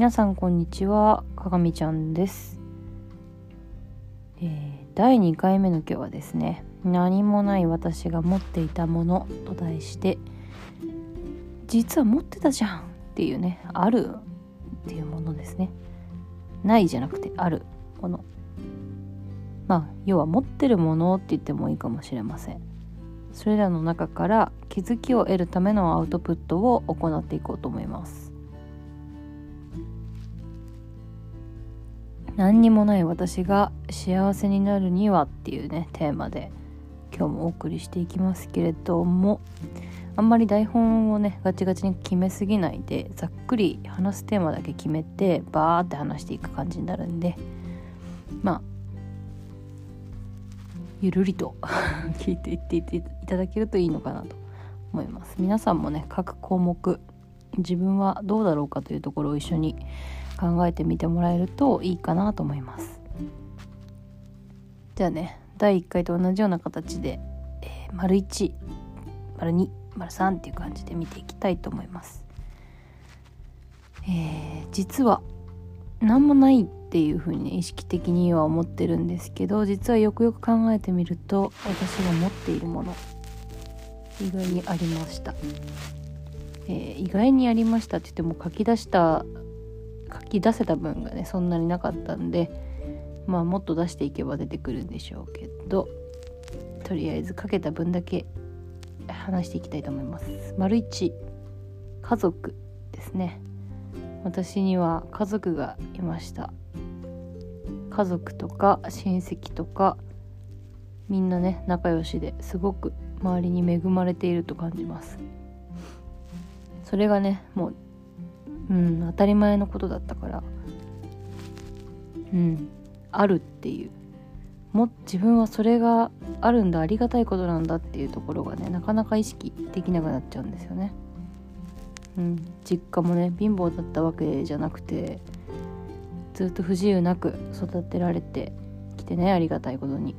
皆さんこんにちはかがみちゃんです、えー、第2回目の今日はですね何もない私が持っていたものと題して実は持ってたじゃんっていうねあるっていうものですね。ないじゃなくてあるもの。まあ要は持ってるものって言ってもいいかもしれません。それらの中から気づきを得るためのアウトプットを行っていこうと思います。何にもない私が幸せになるにはっていうねテーマで今日もお送りしていきますけれどもあんまり台本をねガチガチに決めすぎないでざっくり話すテーマだけ決めてバーって話していく感じになるんでまあゆるりと 聞いていっていただけるといいのかなと思います。皆さんもね各項目自分はどうだろうかというところを一緒に考えてみてもらえるといいかなと思います。じゃあね第1回と同じような形で、え、丸1丸2丸3っていう感じで見ていきたいと思います。えー、実は何もないっていうふうに意識的には思ってるんですけど実はよくよく考えてみると私が持っているもの意外にありました、えー、意外にありましたって言っても書き出した書き出せた分がねそんなになかったんでまあもっと出していけば出てくるんでしょうけどとりあえず書けた分だけ話していきたいと思います。丸1家族ですね。私には家族がいました。家族とか親戚とかみんなね仲良しですごく周りに恵まれていると感じます。それがねもううん当たり前のことだったからうんあるっていうも自分はそれがあるんだありがたいことなんだっていうところがねなかなか意識できなくなっちゃうんですよね。うん、実家もね貧乏だったわけじゃなくてずっと不自由なく育てられてきてねありがたいことに。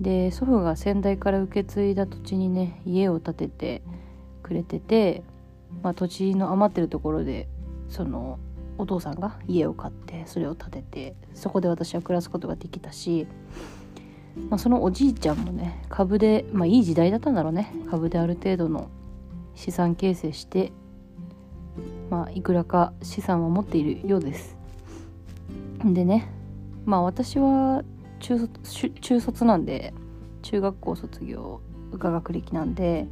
で祖父が先代から受け継いだ土地にね家を建ててくれててまあ、土地の余ってるところでそのお父さんが家を買ってそれを建ててそこで私は暮らすことができたし、まあ、そのおじいちゃんもね株で、まあ、いい時代だったんだろうね。株である程度の資産形成してまあいくらか資産は持っているようです。でねまあ私は中卒中卒なんで中学校卒業が学歴なんで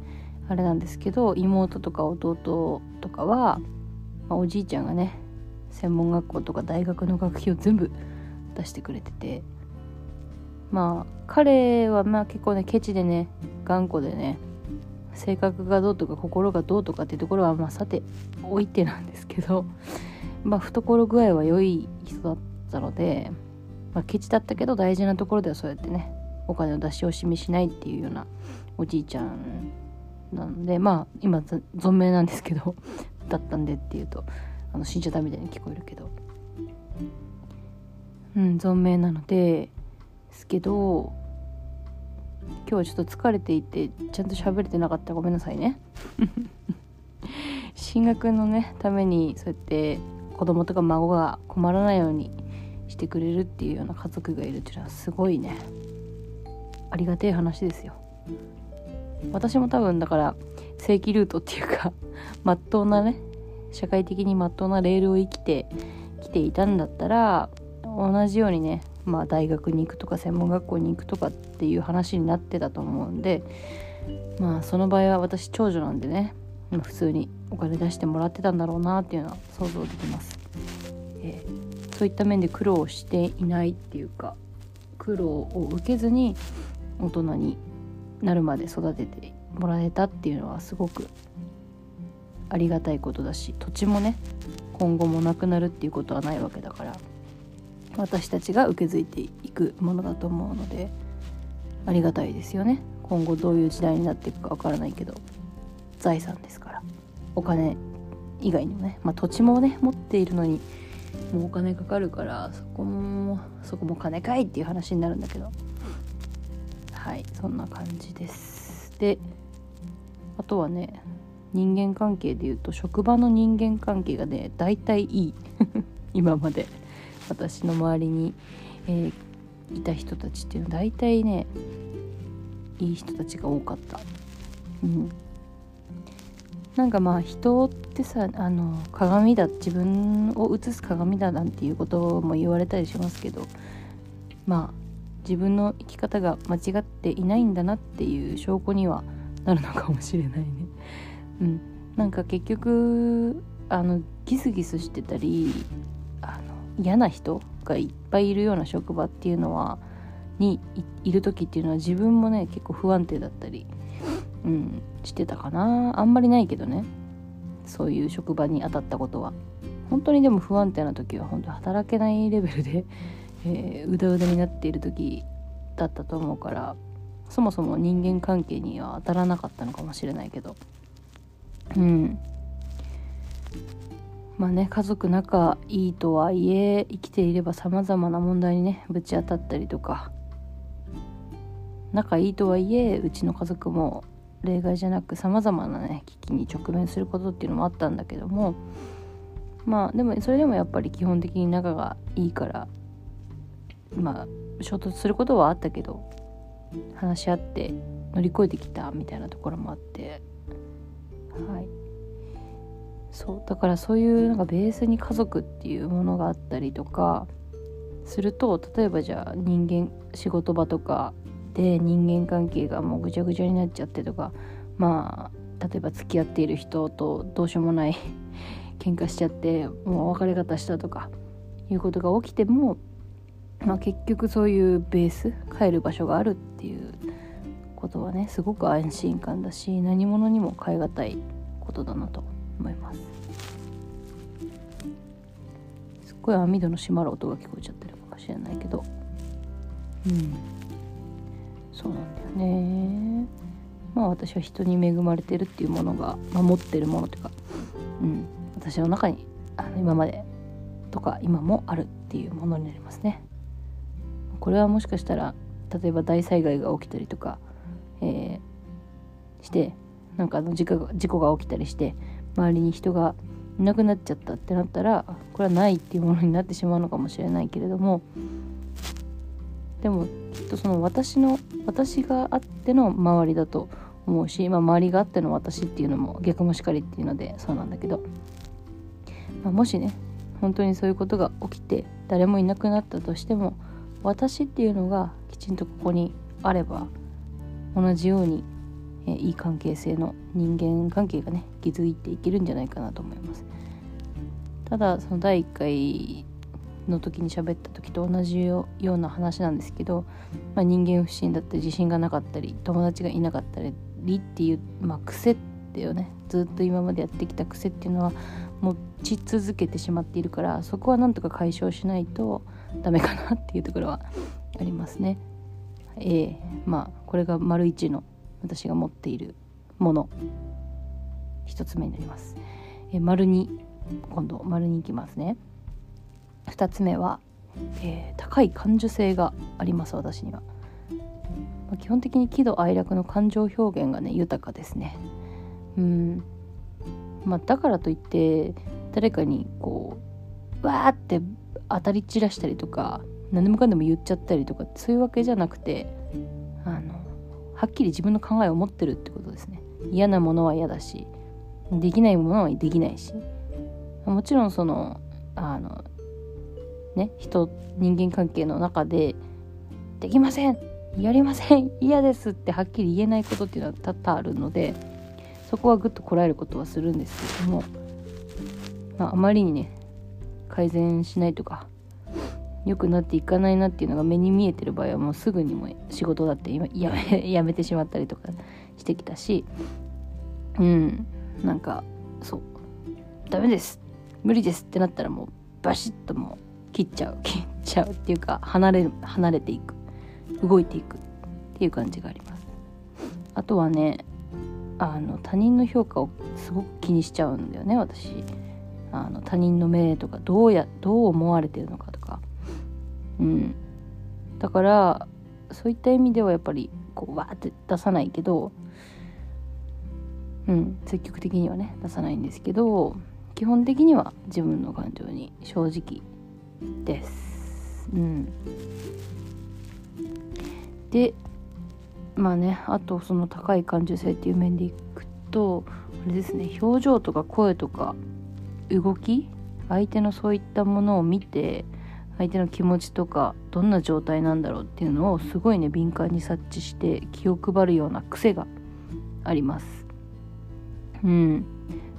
あれなんですけど妹とか弟とかは、まあ、おじいちゃんがね専門学校とか大学の学費を全部出してくれててまあ彼はまあ結構ねケチでね頑固でね性格がどうとか心がどうとかっていうところはまあさておいてなんですけどまあ懐具合は良い人だったので、まあ、ケチだったけど大事なところではそうやってねお金を出し惜しみしないっていうようなおじいちゃんなのでまあ今存命なんですけど だったんでっていうとあの死んじゃったみたいに聞こえるけど。うん存命なのですけど今日はちょっと疲れていてちゃんと喋れてなかった。らごめんなさいね。進学のねためにそうやって子供とか孫が困らないようにしてくれるっていうような家族がいるっていうのはすごいね。ありがてえ話ですよ。私も多分だから正規ルートっていうか まっとうなね社会的にまっとうなレールを生きてきていたんだったら同じようにねまあ大学に行くとか専門学校に行くとかっていう話になってたと思うんでまあその場合は私長女なんでね普通にお金出してもらってたんだろうなっていうのは想像できます、えー、そういった面で苦労していないっていうか苦労を受けずに大人になるまで育ててもらえたっていうのはすごくありがたいことだし土地もね今後もなくなるっていうことはないわけだから私たちが受け継いでいくものだと思うのでありがたいですよね。今後どういう時代になっていくかわからないけど財産ですからお金以外にもね、まあ、土地もね持っているのにもうお金かかるからそこもそこも金かいっていう話になるんだけどはいそんな感じです。であとはね人間関係でいうと職場の人間関係がね大体いい。今まで。私の周りに、えー、いた人たちっていうのは大体ねいい人たちが多かった。うん。なんかまあ人ってさあの鏡だ自分を映す鏡だなんていうことも言われたりしますけどまあ自分の生き方が間違っていないんだなっていう証拠にはなるのかもしれないね。うん、なんか結局あのギスギスしてたりあの嫌な人がいっぱいいるような職場っていうのはにいる時っていうのは自分もね結構不安定だったりうん、してたかな。あんまりないけどね。そういう職場に当たったことは。本当にでも不安定な時は本当働けないレベルで、えー、うだうだになっている時だったと思うからそもそも人間関係には当たらなかったのかもしれないけど。うん。まあね家族仲いいとはいえ生きていればさまざまな問題にねぶち当たったりとか。仲いいとはいえうちの家族も例外じゃなくさまざまなね危機に直面することっていうのもあったんだけども。まあでもそれでもやっぱり基本的に仲がいいからまあ衝突することはあったけど話し合って乗り越えてきたみたいなところもあって。はい。そうだからそういうなんかベースに家族っていうものがあったりとかすると例えばじゃあ人間仕事場とかで人間関係がもうぐちゃぐちゃになっちゃってとかまあ例えば付き合っている人とどうしようもない喧嘩しちゃってもう別れ方したとかいうことが起きても、まあ、結局そういうベース帰る場所があるっていうことはねすごく安心感だし何者にも代え難いことだなと思います。すっごい網戸の閉まる音が聞こえちゃってるかもしれないけど。うん。そうなんだよね。まあ私は人に恵まれてるっていうものが、まあ、持ってるものというか、うん、私の中にあの今までとか今もあるっていうものになりますね。これはもしかしたら例えば大災害が起きたりとか、えー、してなんかあの事故が事故が起きたりして周りに人がいなくなっちゃったってなったらこれはないっていうものになってしまうのかもしれないけれどもでもきっとその私の私があっての周りだと思うし、まあ、周りがあっての私っていうのも逆もしかりっていうのでそうなんだけど、まあ、もしね本当にそういうことが起きて誰もいなくなったとしても私っていうのがきちんとここにあれば同じように、えいい関係性の人間関係がね築いていけるんじゃないかなと思います。ただその第1回の時に喋った時と同じような話なんですけど、まあ、人間不信だったり自信がなかったり友達がいなかったりっていう、まあ、癖っていうねずっと今までやってきた癖っていうのは持ち続けてしまっているからそこはなんとか解消しないとダメかなっていうところはありますね。ええまあこれが丸一の私が持っているもの一つ目になります。え丸二今度丸に行きますね。2つ目は、えー、高い感受性があります私には、まあ、基本的に喜怒哀楽の感情表現がね豊かですねうんまあだからといって誰かにこうわーって当たり散らしたりとか何でもかんでも言っちゃったりとかそういうわけじゃなくてあのはっきり自分の考えを持ってるってことですね。嫌なものは嫌だしできないものはできないし。もちろんそのあのね人人間関係の中で「できませんやりません嫌です」ってはっきり言えないことっていうのは多々あるのでそこはぐっとこらえることはするんですけども、まあ、あまりにね改善しないとか良くなっていかないなっていうのが目に見えてる場合はもうすぐにも仕事だって今やめ やめてしまったりとかしてきたしうんなんかそう。ダメです。無理ですってなったらもうバシッともう切っちゃう切っちゃうっていうか離れ離れていく動いていくっていう感じがあります。あとはねあの他人の評価をすごく気にしちゃうんだよね私。あの他人の目とかどうやどう思われてるのかとか。うん。だからそういった意味ではやっぱりこうわーって出さないけどうん。積極的にはね出さないんですけど基本的には自分の感情に正直です。うん。でまあねあとその高い感受性っていう面でいくとあれですね表情とか声とか動き相手のそういったものを見て相手の気持ちとかどんな状態なんだろうっていうのをすごいね敏感に察知して気を配るような癖があります。うん。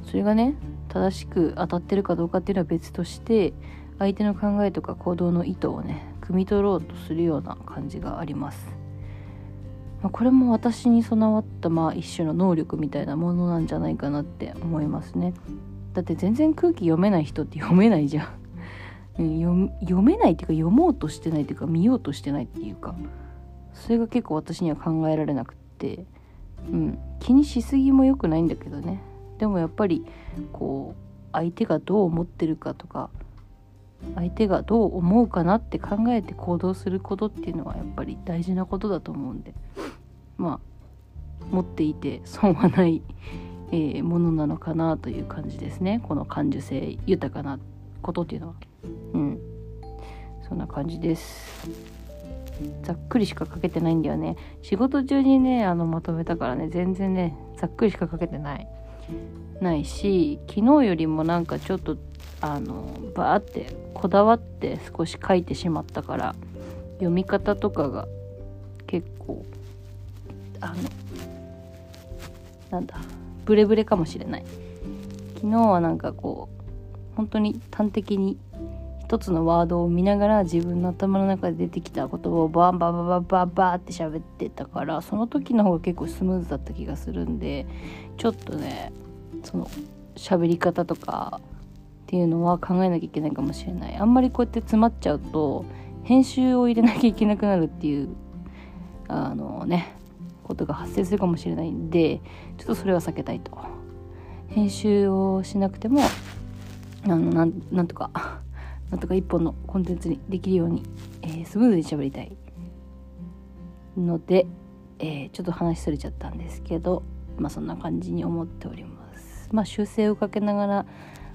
それがね正しく当たってるかどうかっていうのは別として相手の考えとか行動の意図をね汲み取ろうとするような感じがあります。まあ、これも私に備わったまあ一種の能力みたいなものなんじゃないかなって思いますね。だって全然空気読めない人って読めないじゃん。読めないっていうか読もうとしてないっていうか見ようとしてないっていうかそれが結構私には考えられなくって。うん。気にしすぎも良くないんだけどね。でもやっぱりこう相手がどう思ってるかとか相手がどう思うかなって考えて行動することっていうのはやっぱり大事なことだと思うんで。まあ持っていて損はない、えー、ものなのかなという感じですね。この感受性豊かなことっていうのは。うん。そんな感じです。ざっくりしか書けてないんだよね。仕事中にねあのまとめたからね全然ねざっくりしか書けてない。ないし昨日よりもなんかちょっとあのバーってこだわって少し書いてしまったから読み方とかが結構あのなんだブレブレかもしれない。昨日はなんかこう本当に端的に一つのワードを見ながら自分の頭の中で出てきた言葉をバンバンバンバンバンバンって喋ってたからその時の方が結構スムーズだった気がするんでちょっとねその喋り方とかっていうのは考えなきゃいけないかもしれない。あんまりこうやって詰まっちゃうと編集を入れなきゃいけなくなるっていうあのねことが発生するかもしれないんでちょっとそれは避けたいと。編集をしなくてもあのなんなんとかなんとか一本のコンテンツにできるように、えー、スムーズに喋りたいので、えー、ちょっと話それちゃったんですけどまあそんな感じに思っております。まあ、修正をかけながら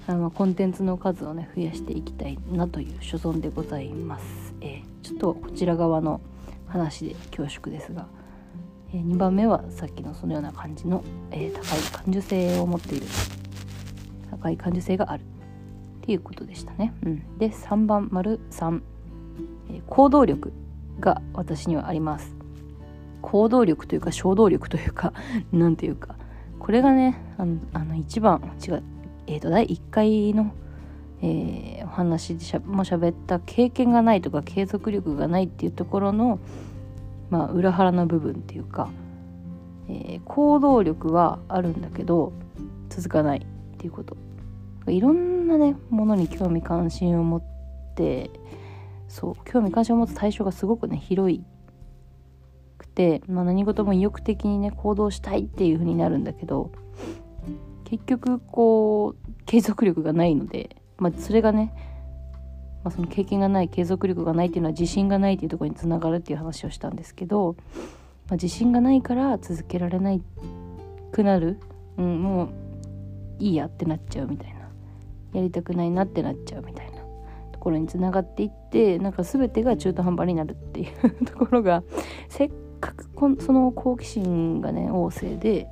あのコンテンツの数をね増やしていきたいなという所存でございます、えー、ちょっとこちら側の話で恐縮ですが、え、2番目はさっきのそのような感じの、えー、高い感受性を持っている。高い感受性があるっていうことでしたね、うん、で3番丸3、えー、行動力が私にはあります。行動力というか衝動力というか 何ていうか。これがねあのあの一番違うえっ、ー、と第1回の、えー、お話でしゃもしゃべった経験がないとか継続力がないっていうところのまあ裏腹な部分っていうか、えー、行動力はあるんだけど続かないっていうこと。いろんなねものに興味関心を持ってそう興味関心を持つ対象がすごくね広いくて、まあ、何事も意欲的にね行動したいっていう風になるんだけど結局こう継続力がないので、まあ、それがね、まあ、その経験がない継続力がないっていうのは自信がないっていうところにつながるっていう話をしたんですけど、まあ、自信がないから続けられないくなる、うん、もういいやってなっちゃうみたいな。やりたくないなってなっちゃうみたいなところにつながっていってなんか全てが中途半端になるっていうところが せっかくこその好奇心がね旺盛で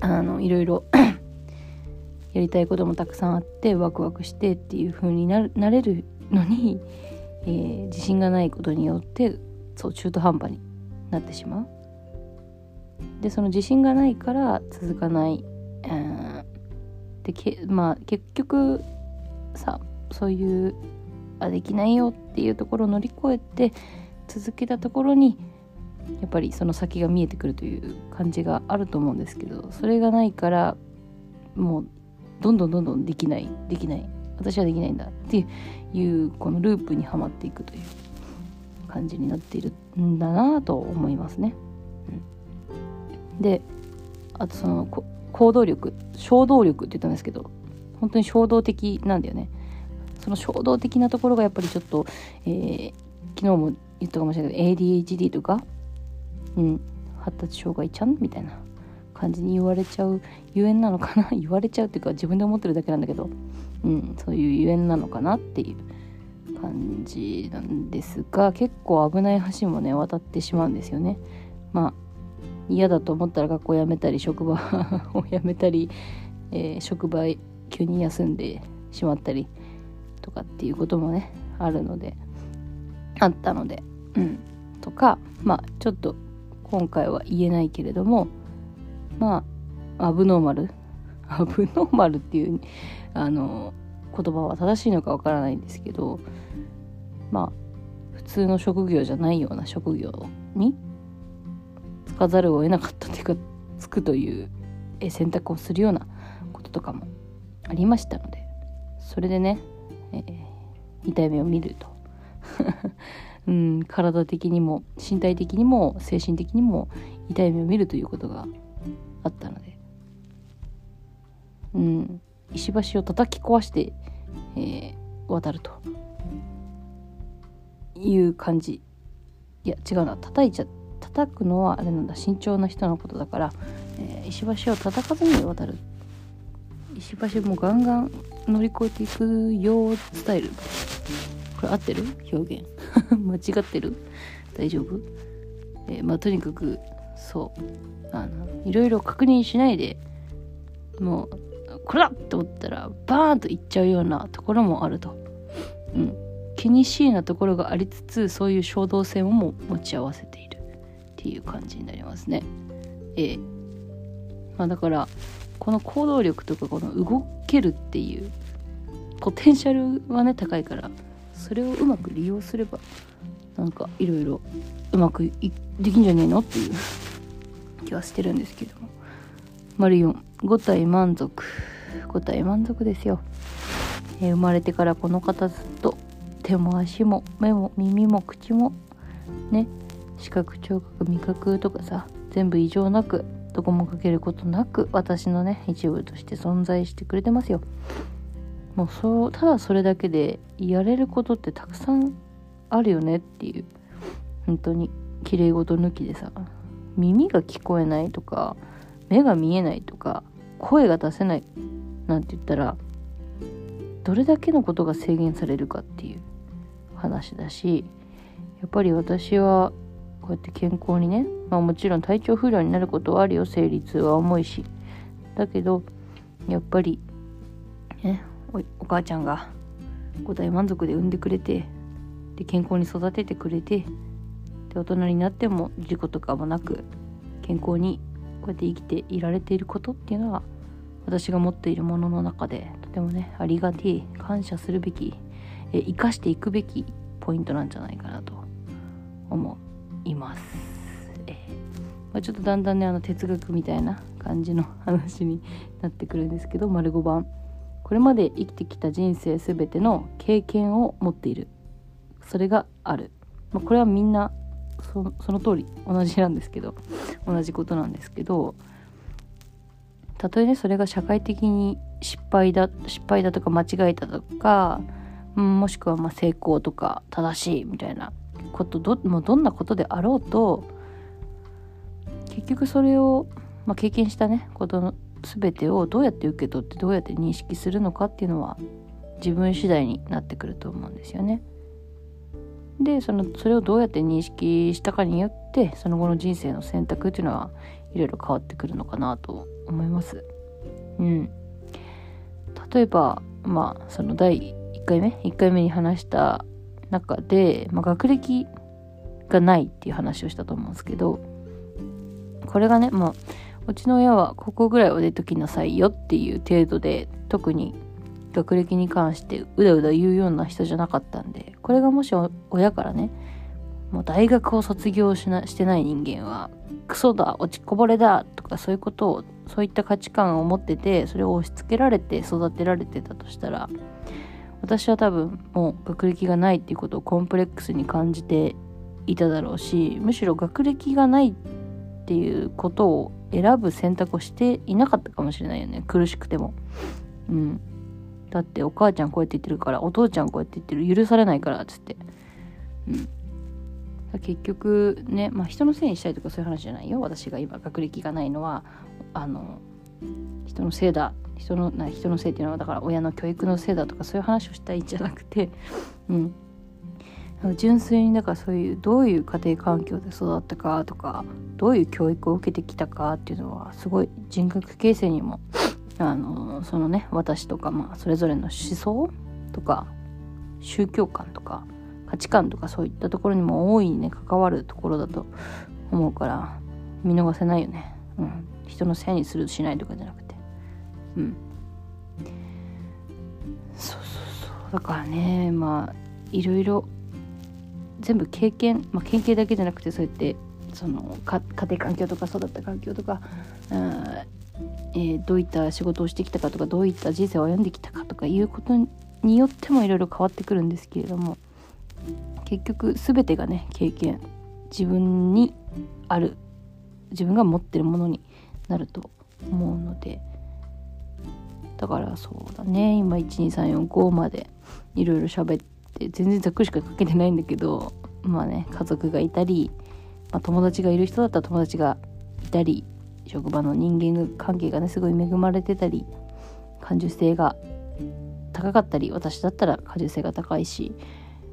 あのいろいろやりたいこともたくさんあってワクワクしてっていう風にななれるのに、えー、自信がないことによってそう中途半端になってしまう。でその自信がないから続かない、うん、でけまあ結局さそういうあできないよっていうところを乗り越えて続けたところにやっぱりその先が見えてくるという感じがあると思うんですけどそれがないからもうどんどんどんどんできないできない。私はできないんだ。っていうこのループにはまっていくという感じになっているんだなと思いますね。うん、であとその行動力衝動力って言ったんですけど本当に衝動的なんだよね。その衝動的なところがやっぱりちょっと、えー、昨日も言ったかもしれないけど ADHD とか？うん、発達障害ちゃん？みたいな。感じに言われちゃうゆえんなのかな？言われちゃうっていうか自分で思ってるだけなんだけど、うん、そういうゆえんなのかなっていう感じなんですが結構危ない橋もね渡ってしまうんですよね。まあ嫌だと思ったら学校辞めたり職場 を辞めたり、えー、職場急に休んでしまったりとかっていうこともねあるのであったので。うん。とかまあちょっと今回は言えないけれどもまあアブノーマルアブノーマルっていうあの言葉は正しいのかわからないんですけどまあ普通の職業じゃないような職業につかざるを得なかったというかつくという選択をするようなこととかもありましたのでそれでね、えー、痛い目を見ると。うん、体的にも身体的にも精神的にも痛い目を見るということがあったので、うん、石橋を叩き壊して、えー、渡ると。いう感じ。いや違うな。叩いちゃ叩くのはあれなんだ。慎重な人のことだから、えー、石橋を叩かずに渡る。石橋もガンガン乗り越えていくよスタイル。これ合ってる？表現。間違ってる？大丈夫？えー、まあとにかくそう。あのいろいろ確認しないでもうこれだって思ったらバーンといっちゃうようなところもあると、うん、気にしいなところがありつつそういう衝動性も持ち合わせている。っていう感じになりますね。ええ。まあだからこの行動力とかこの動けるっていうポテンシャルはね高いからそれをうまく利用すればなんかいろいろうまくできんじゃねえのっていう。気はしてるんですけど。も丸45体満足。5体満足ですよ、えー、生まれてからこの方ずっと手も足も目も耳も口もね視覚聴覚味覚とかさ全部異常なくどこもかけることなく私のね一部として存在してくれてますよ。もうそうただそれだけでやれることってたくさんあるよねっていう本当に綺麗事抜きでさ。耳が聞こえないとか目が見えないとか声が出せないなんて言ったらどれだけのことが制限されるかっていう話だしやっぱり私はこうやって健康にね、まあ、もちろん体調不良になることはあるよ生理痛は重いしだけどやっぱりねお母ちゃんが五体満足で産んでくれてで健康に育ててくれてで大人になっても事故とかもなく健康にこうやって生きていられていることっていうのは私が持っているものの中でとてもねありがてえ感謝するべきえ生かしていくべきポイントなんじゃないかなと思います。えーまあ、ちょっとだんだんねあの哲学みたいな感じの話になってくるんですけど丸5番。これまで生きてきた人生全ての経験を持っている。それがある、まあ、これはみんなそその通り同じなんですけど同じことなんですけどたとえねそれが社会的に失敗だ失敗だとか間違えたとか、もしくはま成功とか正しいみたいなことどもうどんなことであろうと結局それを、まあ、経験したねことの全てをどうやって受け取ってどうやって認識するのかっていうのは自分次第になってくると思うんですよね。でそのそれをどうやって認識したかによってその後の人生の選択っていうのはいろいろ変わってくるのかなと思います。うん、例えばまあその第1回目？1回目に話した中で、まあ、学歴がないっていう話をしたと思うんですけどこれがねまあうちの親はここぐらいは出ときなさいよっていう程度で特に学歴に関してうだうだ言うような人じゃなかったんでこれがもし親からねもう大学を卒業しなしてない人間はクソだ落ちこぼれだとかそういうことをそういった価値観を持っててそれを押し付けられて育てられてたとしたら私は多分もう学歴がないっていうことをコンプレックスに感じていただろうしむしろ学歴がないっていうことを選ぶ選択をしていなかったかもしれないよね苦しくても。うん。だってお母ちゃんこうやって言ってるからお父ちゃんこうやって言ってる許されないからっつって。うん。結局ね、まあ、人のせいにしたいとかそういう話じゃないよ。私が今学歴がないのはあの人のせいだ。人のな人のせいっていうのはだから親の教育のせいだとかそういう話をしたいんじゃなくて、うん、純粋にだからそういうどういう家庭環境で育ったかとかどういう教育を受けてきたかっていうのはすごい人格形成にもあのそのね私とかまあそれぞれの思想とか宗教観とか価値観とかそういったところにも大いにね関わるところだと思うから見逃せないよね。うん、人のせいにするしないとかじゃなくて。うん。そうそうそう。だからねまあいろいろ全部経験、まあ、経験だけじゃなくてそうやってその家庭環境とか育った環境とか、うんえー、どういった仕事をしてきたかとかどういった人生を歩んできたかとかいうことによってもいろいろ変わってくるんですけれども結局全てがね経験自分にある自分が持ってるものになると思うのでだからそうだね今12345までいろいろ喋って全然ざっくりしか書けてないんだけどまあね家族がいたり、まあ、友達がいる人だったら友達がいたり職場の人間関係がねすごい恵まれてたり感受性が高かったり私だったら感受性が高いし、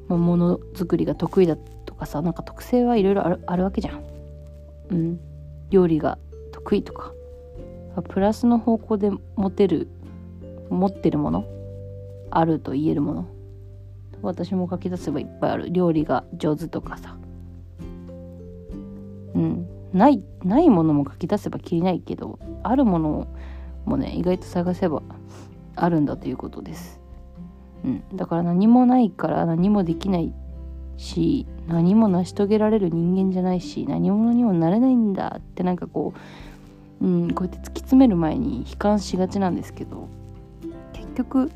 まあ、ものづくりが得意だとかさなんか特性はいろいろあるわけじゃん。うん、料理が得意とか。プラスの方向で持てる持ってるものあると言えるもの。私も書き出せばいっぱいある。料理が上手とかさ。うん。ないないものも書き出せばきりないけどあるものもね意外と探せばあるんだということです、うん、だから何もないから何もできないし何も成し遂げられる人間じゃないし何者にもなれないんだってなんかこう、うん、こうやって突き詰める前に悲観しがちなんですけど結局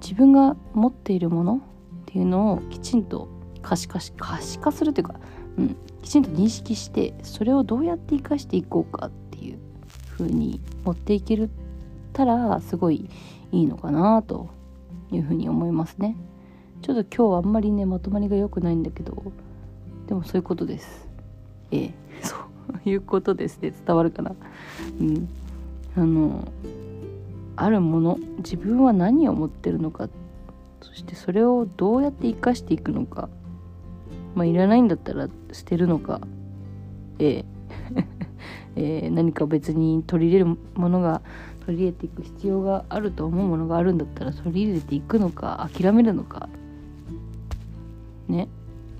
自分が持っているものっていうのをきちんと可視化し可視化するというか、うん、きちんと認識してそれをどうやって生かしていこうかっていう風に持っていけるたらすごいいいのかなというふうに思いますね。ちょっと今日はあんまりねまとまりが良くないんだけどでもそういうことです。ええそういうことですって伝わるかな。うん。あのあるもの自分は何を持ってるのかそしてそれをどうやって生かしていくのか。まあいらないんだったら捨てるのか。ええ。え、何か別に取り入れるものが取り入れていく必要があると思うものがあるんだったら取り入れていくのか諦めるのか。ね。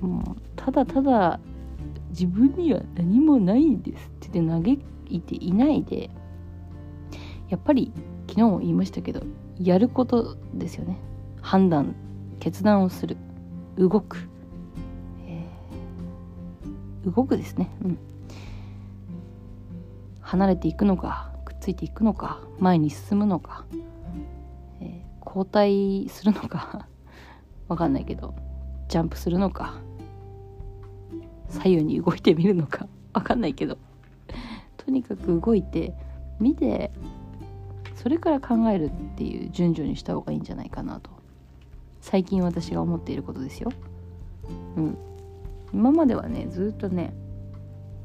もうただただ自分には何もないんですって嘆いていないでやっぱり昨日も言いましたけどやることですよね。判断決断をする。動く、動くですね。うん。離れていくのかくっついていくのか前に進むのか、えー、交代するのか わかんないけどジャンプするのか左右に動いてみるのかわかんないけどとにかく動いて見てそれから考えるっていう順序にした方がいいんじゃないかなと最近私が思っていることですよ。うん、今まではねずっとね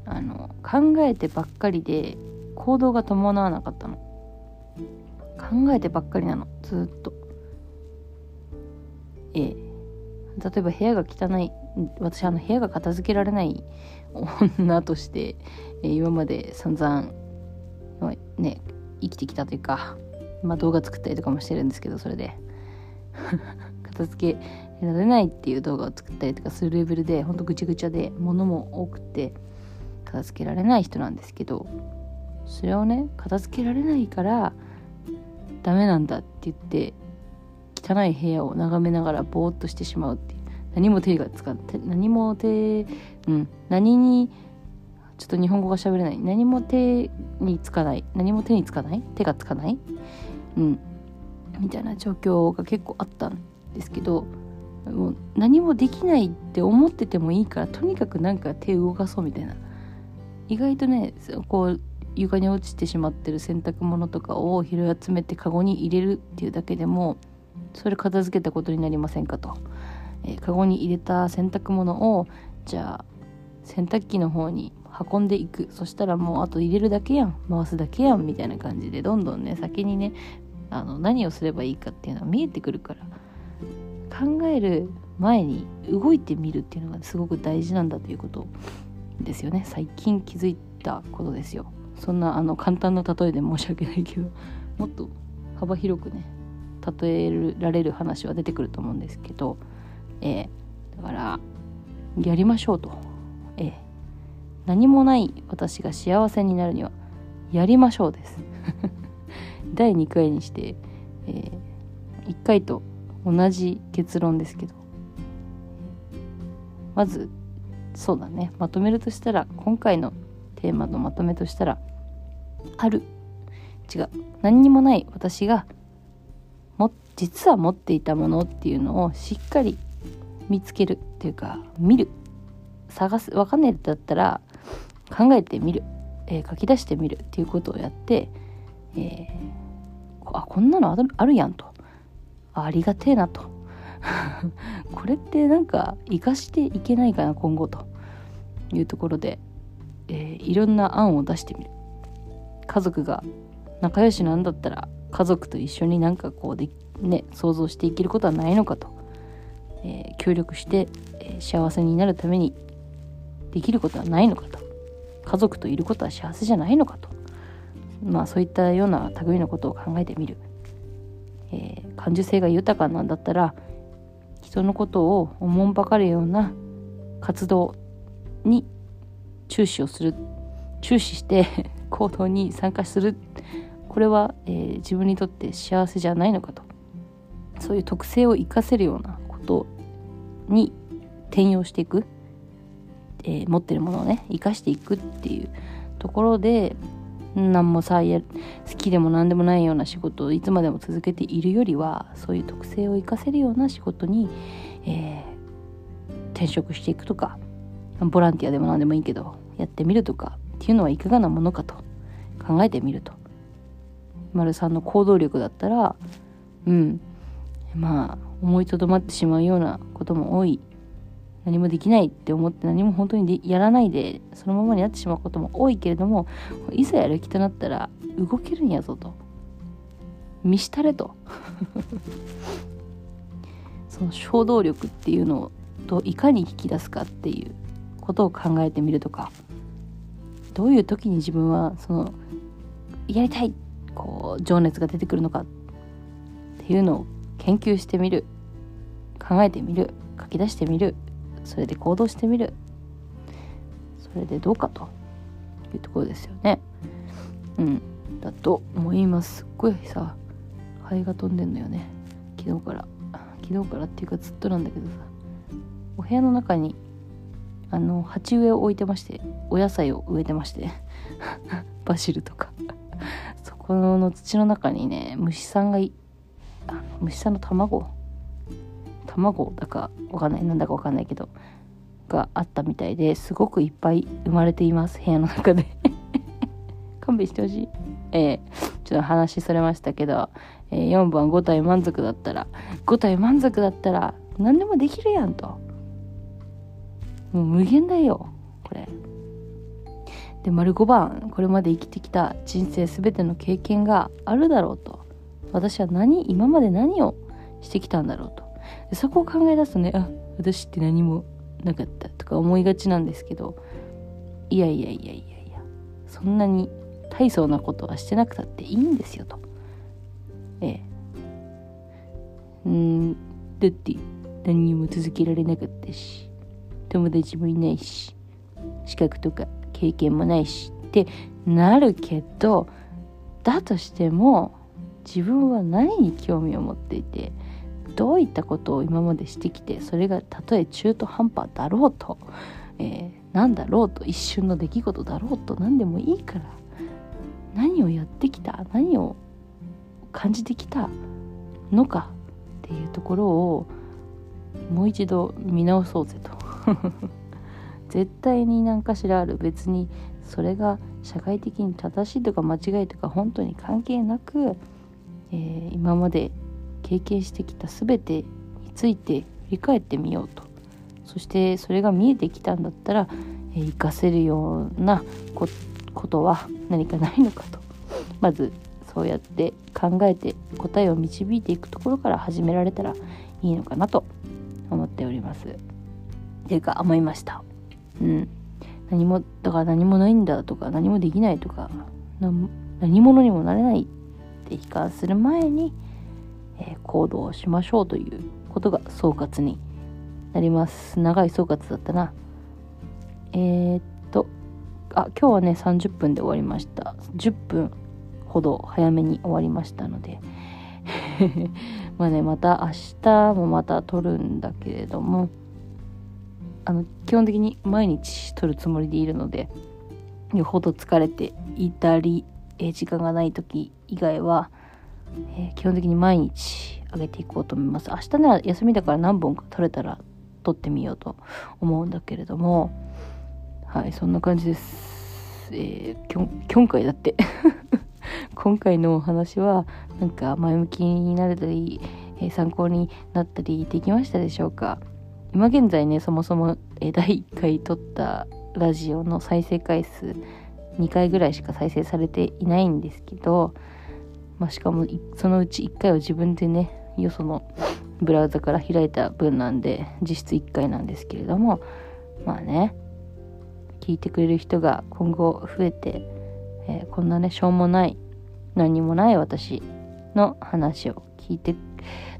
あの考えてばっかりで行動が伴わなかったの。考えてばっかりなの。ずっと。ええ。例えば部屋が汚い私あの部屋が片付けられない女として、え、今まで散々ね生きてきたというか、まあ、動画作ったりとかもしてるんですけどそれで。片付けられないっていう動画を作ったりとかするレベルでほんとぐちゃぐちゃで物も多くて片付けられない人なんですけどそれをね片付けられないからダメなんだって言って汚い部屋を眺めながらぼーっとしてしまうっていう何も手がつかって何も手うん何にちょっと日本語が喋れない何も手につかない何も手につかない手がつかないうんみたいな状況が結構あったんですけどもう何もできないって思っててもいいからとにかくなんか手動かそうみたいな。意外とねこう床に落ちてしまってる洗濯物とかを拾い集めてカゴに入れるっていうだけでもそれ片付けたことになりませんかと、えー、カゴに入れた洗濯物をじゃあ洗濯機の方に運んでいく。そしたらもうあと入れるだけやん。回すだけやんみたいな感じでどんどんね先にねあの何をすればいいかっていうのは見えてくるから。考える前に動いてみるっていうのがすごく大事なんだということですよね。最近気づいたことですよ。そんなあの簡単な例えで申し訳ないけど もっと幅広くね例えられる話は出てくると思うんですけど、えー、だからやりましょうと、えー、何もない私が幸せになるにはやりましょうです。第2回にして、えー、1回と同じ結論ですけど。まずそうだね。まとめるとしたら今回のテーマのまとめとしたらある。違う。何にもない私がも実は持っていたものっていうのをしっかり見つけるっていうか見る。探す。分かんないだったら考えてみる、えー、書き出してみるっていうことをやって、えー、あこんなのあるやんと。ありがてえなと。これってなんか生かしていけないかな今後と。いうところで、えー、いろんな案を出してみる。家族が仲良しなんだったら家族と一緒になんかこうでね想像していけることはないのかと、えー、協力して、えー、幸せになるためにできることはないのかと。家族といることは幸せじゃないのかと。まあそういったような類のことを考えてみる、えー、感受性が豊かなんだったら人のことをおもんばかるような活動に注視をする注視して 行動に参加する。これは、えー、自分にとって幸せじゃないのかと。そういう特性を生かせるようなことに転用していく、えー、持ってるものをね生かしていくっていうところで何もさや好きでも何でもないような仕事をいつまでも続けているよりはそういう特性を生かせるような仕事に、えー、転職していくとかボランティアでも何でもいいけどやってみるとかっていうのはいかがなものかと考えてみると丸さんの行動力だったらうんまあ思いとどまってしまうようなことも多い何もできないって思って何も本当にやらないでそのままになってしまうことも多いけれどもいざやる気となったら動けるんやぞと。見したれと。その衝動力っていうのをといかに引き出すかっていうことを考えてみるとか。どういう時に自分はそのやりたいこう情熱が出てくるのかっていうのを研究してみる。考えてみる。書き出してみる。それで行動してみる。それでどうかと。いうところですよね。うん。だと思います。すっごいさハエが飛んでんのよね。昨日から。昨日からっていうかずっとなんだけどさ。お部屋の中にあの鉢植えを置いてましてお野菜を植えてまして。バジルとか。そこの土の中にね虫さんがいあ虫さんの卵卵だかわかんないなんだかわかんないけどがあったみたいですごくいっぱい生まれています部屋の中で。勘弁してほしい。えー、ちょっと話それましたけど、えー、4番5体満足だったら5体満足だったら何でもできるやんと。もう無限だよこれ。で丸5番これまで生きてきた人生全ての経験があるだろうと。私は何今まで何をしてきたんだろうと。そこを考え出すとねあ私って何もなかったとか思いがちなんですけどいやいやいやいやいやそんなに大層なことはしてなくたっていいんですよと。ええ。うんだって何にも続けられなかったし友達もいないし資格とか経験もないしってなるけどだとしても自分は何に興味を持っていてどういったことを今までしてきてそれがたとえ中途半端だろうと、えー、何だろうと一瞬の出来事だろうと何でもいいから何をやってきた何を感じてきたのかっていうところをもう一度見直そうぜと。絶対に何かしらある。別にそれが社会的に正しいとか間違いとか本当に関係なく、えー、今まで経験してきた全てについて振り返ってみようとそしてそれが見えてきたんだったら、活かせるようなことは何かないのかとまずそうやって考えて答えを導いていくところから始められたらいいのかなと思っております。っていうか思いました。うん。何もだから何もないんだとか何もできないとか何者にもなれないって悲観する前に、え、行動をしましょうということが総括になります。長い総括だったな。えー、っとあ今日はね30分で終わりました。10分ほど早めに終わりましたので。まあねまた明日もまた撮るんだけれどもあの基本的に毎日撮るつもりでいるのでよほど疲れていたり、え、時間がない時以外は、えー、基本的に毎日上げていこうと思います。明日なら休みだから何本か撮れたら撮ってみようと思うんだけれども。はいそんな感じです。えー、今回だって。今回のお話はなんか前向きになれたり、えー、参考になったりできましたでしょうか。今現在ねそもそも、えー、第1回撮ったラジオの再生回数2回ぐらいしか再生されていないんですけど、まあ、しかもそのうち1回は自分でねよそのブラウザから開いた分なんで実質1回なんですけれどもまあね聞いてくれる人が今後増えて、えー、こんなねしょうもない何もない私の話を聞いて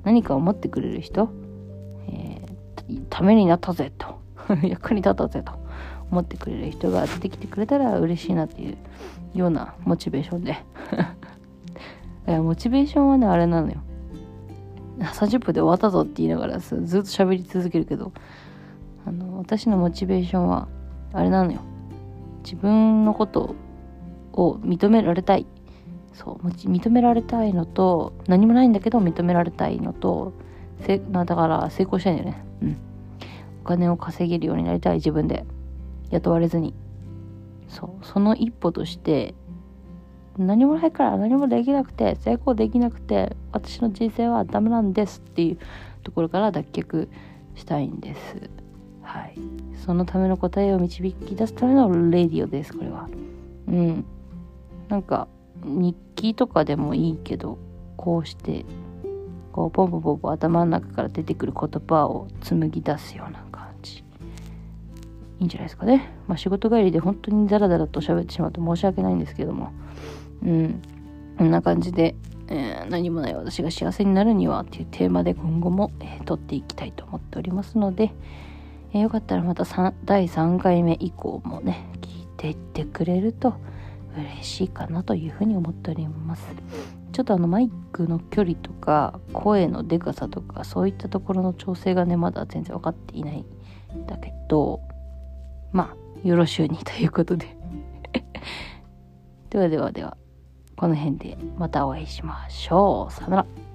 何か思ってくれる人、えー、ためになったぜと 役に立ったぜと思ってくれる人が出てきてくれたら嬉しいなっていうようなモチベーションで モチベーションはねあれなのよ。30分で終わったぞって言いながらずっと喋り続けるけどあの私のモチベーションはあれなのよ。自分のことを認められたい。そう認められたいのと何もないんだけど認められたいのとせ、ま、だから成功したいんだよね。うん。お金を稼げるようになりたい自分で。雇われずに。そうその一歩として何もないから何もできなくて成功できなくて私の人生はダメなんですっていうところから脱却したいんです。はい。そのための答えを導き出すためのレディオですこれは。うん。なんか日記とかでもいいけどこうしてこうポンポンポンポン頭の中から出てくる言葉を紡ぎ出すような感じ。いいんじゃないですかね。まあ、仕事帰りで本当にダラダラと喋ってしまうと申し訳ないんですけども、うん、こんな感じで、えー、何もない私が幸せになるにはっていうテーマで今後も、えー、撮っていきたいと思っておりますので、えー、よかったらまた3第3回目以降もね、聞いていってくれると嬉しいかなというふうに思っております。ちょっとあのマイクの距離とか声のでかさとかそういったところの調整がねまだ全然分かっていないんだけどまあ、よろしゅうにということで。ではではでは、この辺でまたお会いしましょう。さよなら。